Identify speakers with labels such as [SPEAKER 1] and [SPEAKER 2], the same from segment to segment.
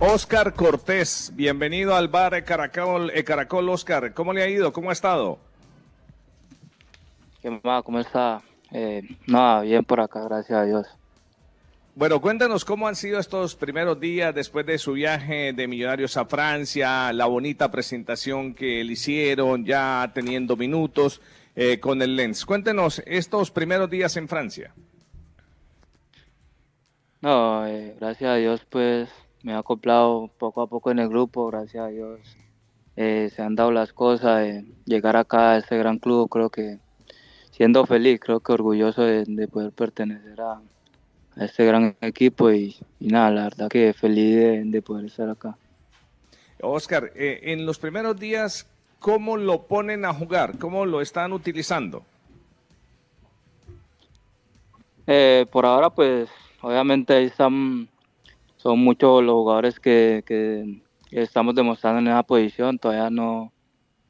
[SPEAKER 1] Oscar Cortés, bienvenido al bar Caracol, Caracol Oscar. ¿Cómo le ha ido? ¿Cómo ha estado?
[SPEAKER 2] ¿Qué más? ¿Cómo está? Eh, nada, bien por acá, gracias a Dios.
[SPEAKER 1] Bueno, cuéntanos cómo han sido estos primeros días después de su viaje de Millonarios a Francia, la bonita presentación que le hicieron, ya teniendo minutos eh, con el Lens. Cuéntenos estos primeros días en Francia.
[SPEAKER 2] No, eh, gracias a Dios, pues me he acoplado poco a poco en el grupo, gracias a Dios. Eh, se han dado las cosas, de llegar acá a este gran club, creo que siendo feliz, creo que orgulloso de, poder pertenecer a, este gran equipo y, nada, la verdad que feliz de, poder estar acá.
[SPEAKER 1] Oscar, eh, en los primeros días, ¿cómo lo ponen a jugar? ¿Cómo lo están utilizando?
[SPEAKER 2] Eh, por ahora, pues, obviamente ahí están son muchos los jugadores que, estamos demostrando en esa posición. Todavía no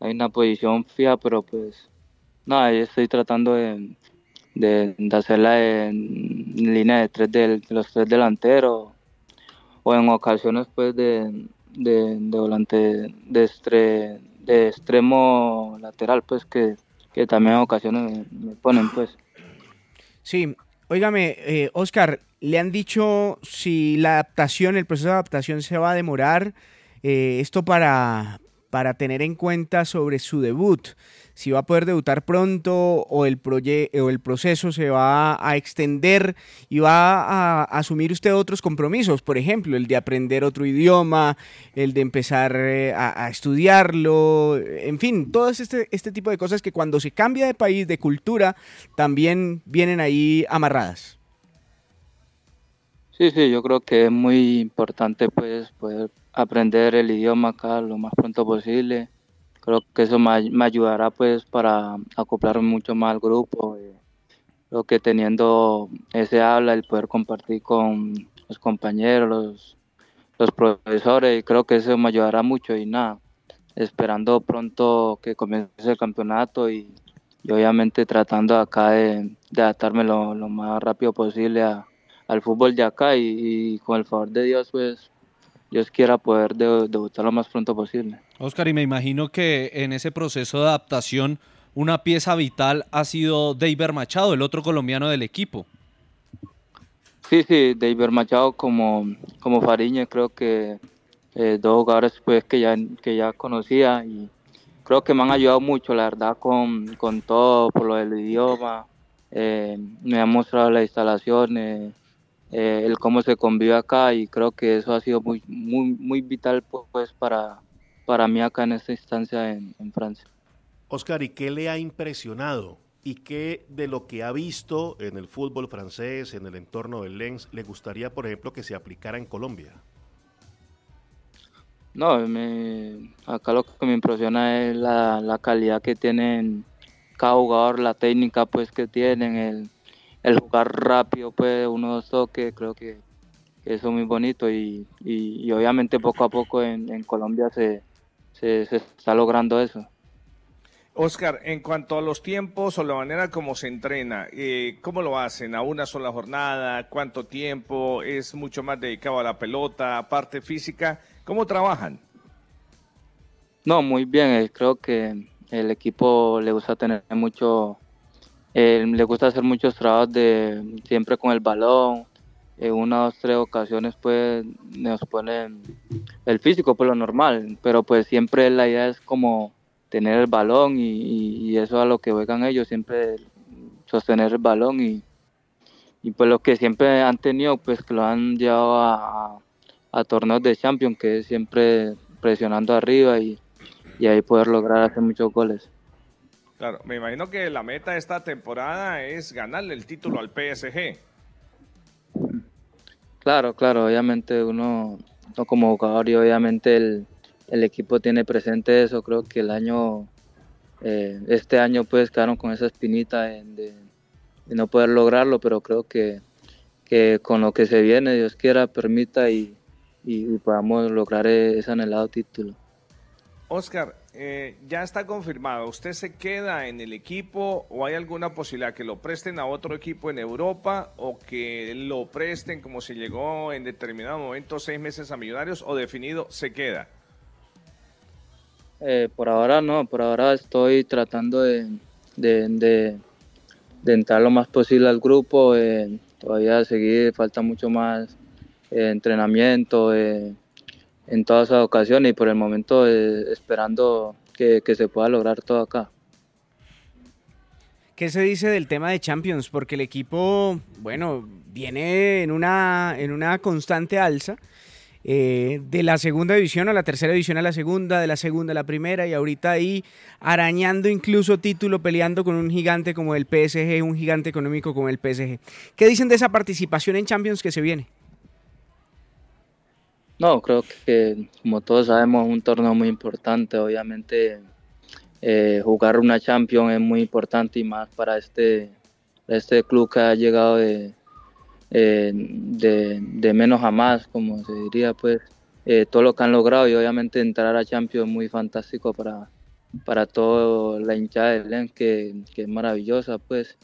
[SPEAKER 2] hay una posición fija, pero pues nada, yo estoy tratando de, de, hacerla en línea de tres de, los tres delanteros o en ocasiones pues de, de, volante de, de extremo lateral pues que, también en ocasiones me, ponen pues.
[SPEAKER 3] Sí, óigame, eh, Oscar, ¿Le han dicho si la adaptación, el proceso de adaptación se va a demorar? Eh, esto para, para tener en cuenta sobre su debut, si va a poder debutar pronto o el, o el proceso se va a extender y va a, asumir usted otros compromisos, por ejemplo, el de aprender otro idioma, el de empezar eh, a, estudiarlo, en fin, todo este, este tipo de cosas que cuando se cambia de país, de cultura, también vienen ahí amarradas.
[SPEAKER 2] Sí, sí, yo creo que es muy importante pues poder aprender el idioma acá lo más pronto posible. Creo que eso me, ayudará pues para acoplarme mucho más al grupo. Eh, creo que teniendo ese habla, el poder compartir con los compañeros, los, los profesores, creo que eso me ayudará mucho y nada, esperando pronto que comience el campeonato y, obviamente tratando acá de, adaptarme lo, lo más rápido posible a al fútbol de acá y, con el favor de Dios, pues Dios quiera poder debutar lo más pronto posible.
[SPEAKER 4] Oscar, y me imagino que en ese proceso de adaptación una pieza vital ha sido Deiber Machado, el otro colombiano del equipo.
[SPEAKER 2] Sí, sí, Deiber Machado como, como Fariña, creo que eh, dos jugadores pues, que, ya, que ya conocía y creo que me han ayudado mucho, la verdad, con, con todo, por lo del idioma. Eh, me han mostrado las instalaciones, eh, el cómo se convive acá y creo que eso ha sido muy, muy, muy vital pues para, para mí acá en esta instancia en, Francia.
[SPEAKER 5] Oscar, ¿y qué le ha impresionado? ¿Y qué de lo que ha visto en el fútbol francés, en el entorno del Lens, le gustaría, por ejemplo, que se aplicara en Colombia?
[SPEAKER 2] No, me, acá lo que me impresiona es la, la calidad que tienen cada jugador, la técnica pues que tienen, el, el jugar rápido, pues uno dos toques, creo que, eso es muy bonito y, y, obviamente poco a poco en, Colombia se, se, está logrando eso.
[SPEAKER 1] Oscar, en cuanto a los tiempos o la manera como se entrena, eh, ¿cómo lo hacen? ¿A una sola jornada? ¿Cuánto tiempo? ¿Es mucho más dedicado a la pelota, parte física? ¿Cómo trabajan?
[SPEAKER 2] No, muy bien. Eh, creo que el equipo le gusta tener mucho eh, le gusta hacer muchos trabajos de siempre con el balón. En una, dos, tres ocasiones pues nos ponen el físico por lo normal, pero pues siempre la idea es como tener el balón y, eso es a lo que juegan ellos, siempre sostener el balón y, y pues lo que siempre han tenido pues que lo han llevado a, a, torneos de Champions, que es siempre presionando arriba y, y ahí poder lograr hacer muchos goles.
[SPEAKER 1] Claro, me imagino que la meta de esta temporada es ganarle el título al PSG.
[SPEAKER 2] Claro, claro, obviamente uno, como jugador y obviamente el, equipo tiene presente eso, creo que el año, eh, este año pues quedaron con esa espinita de, no poder lograrlo, pero creo que, que, con lo que se viene, Dios quiera, permita y, y podamos lograr ese anhelado título.
[SPEAKER 1] Oscar, eh, ya está confirmado. ¿Usted se queda en el equipo o hay alguna posibilidad que lo presten a otro equipo en Europa o que lo presten como si llegó en determinado momento seis meses a Millonarios o definido se queda?
[SPEAKER 2] Eh, por ahora no, por ahora estoy tratando de, entrar lo más posible al grupo. Eh, todavía seguir, falta mucho más entrenamiento en todas las ocasiones y por el momento eh, esperando que, se pueda lograr todo acá.
[SPEAKER 3] ¿Qué se dice del tema de Champions? Porque el equipo, bueno, viene en una, en una constante alza. Eh, de la segunda división a la tercera división a la segunda, de la segunda a la primera y ahorita ahí arañando incluso título, peleando con un gigante como el PSG, un gigante económico como el PSG. ¿Qué dicen de esa participación en Champions que se viene?
[SPEAKER 2] No, creo que como todos sabemos es un torneo muy importante. Obviamente eh, jugar una Champions es muy importante y más para este, este club que ha llegado eh, de, de, menos a más, como se diría, pues eh, todo lo que han logrado y obviamente entrar a Champions es muy fantástico para, para toda la hinchada de Lens, que, es maravillosa, pues.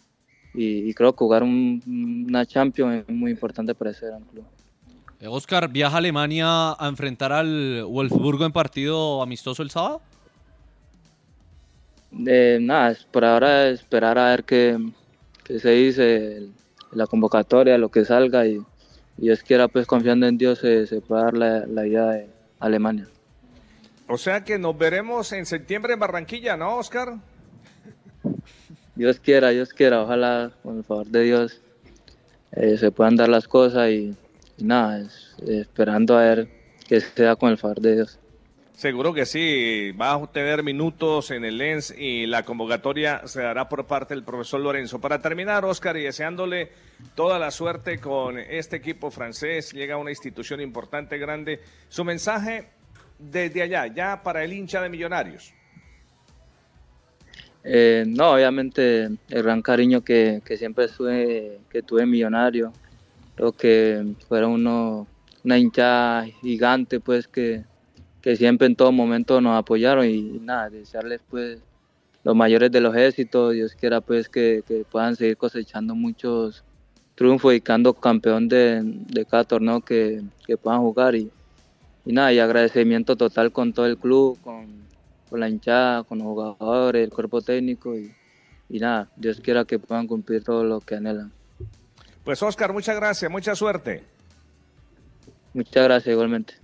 [SPEAKER 2] Y, creo que jugar una Champions es muy importante para ese gran club.
[SPEAKER 4] Eh, Oscar, ¿viaja a Alemania a enfrentar al Wolfsburgo en partido amistoso el sábado?
[SPEAKER 2] De nada, por ahora esperar a ver qué, se dice, la convocatoria, lo que salga y, Dios quiera, pues confiando en Dios, se, se pueda dar la, la idea de Alemania.
[SPEAKER 1] O sea que nos veremos en septiembre en Barranquilla, ¿no, Oscar?
[SPEAKER 2] Dios quiera, Dios quiera, ojalá con el favor de Dios eh, se puedan dar las cosas y nada, es, esperando a ver qué se da con el favor de Dios.
[SPEAKER 1] Seguro que sí, va a tener minutos en el Lens y la convocatoria se dará por parte del profesor Lorenzo. Para terminar, Oscar, y deseándole toda la suerte con este equipo francés, llega a una institución importante, grande. Su mensaje desde allá, ya para el hincha de Millonarios.
[SPEAKER 2] Eh, no, obviamente el gran cariño que, que siempre tuve, que tuve Millonario, creo que fueron uno, una hinchada gigante pues que, siempre en todo momento nos apoyaron y nada, desearles pues los mayores de los éxitos, Dios quiera pues que, puedan seguir cosechando muchos triunfos y quedando campeón de, cada torneo que, puedan jugar y, nada, y agradecimiento total con todo el club, con, la hinchada, con los jugadores, el cuerpo técnico y, y nada, Dios quiera que puedan cumplir todo lo que anhelan.
[SPEAKER 1] Pues Oscar, muchas gracias, mucha suerte.
[SPEAKER 2] Muchas gracias igualmente.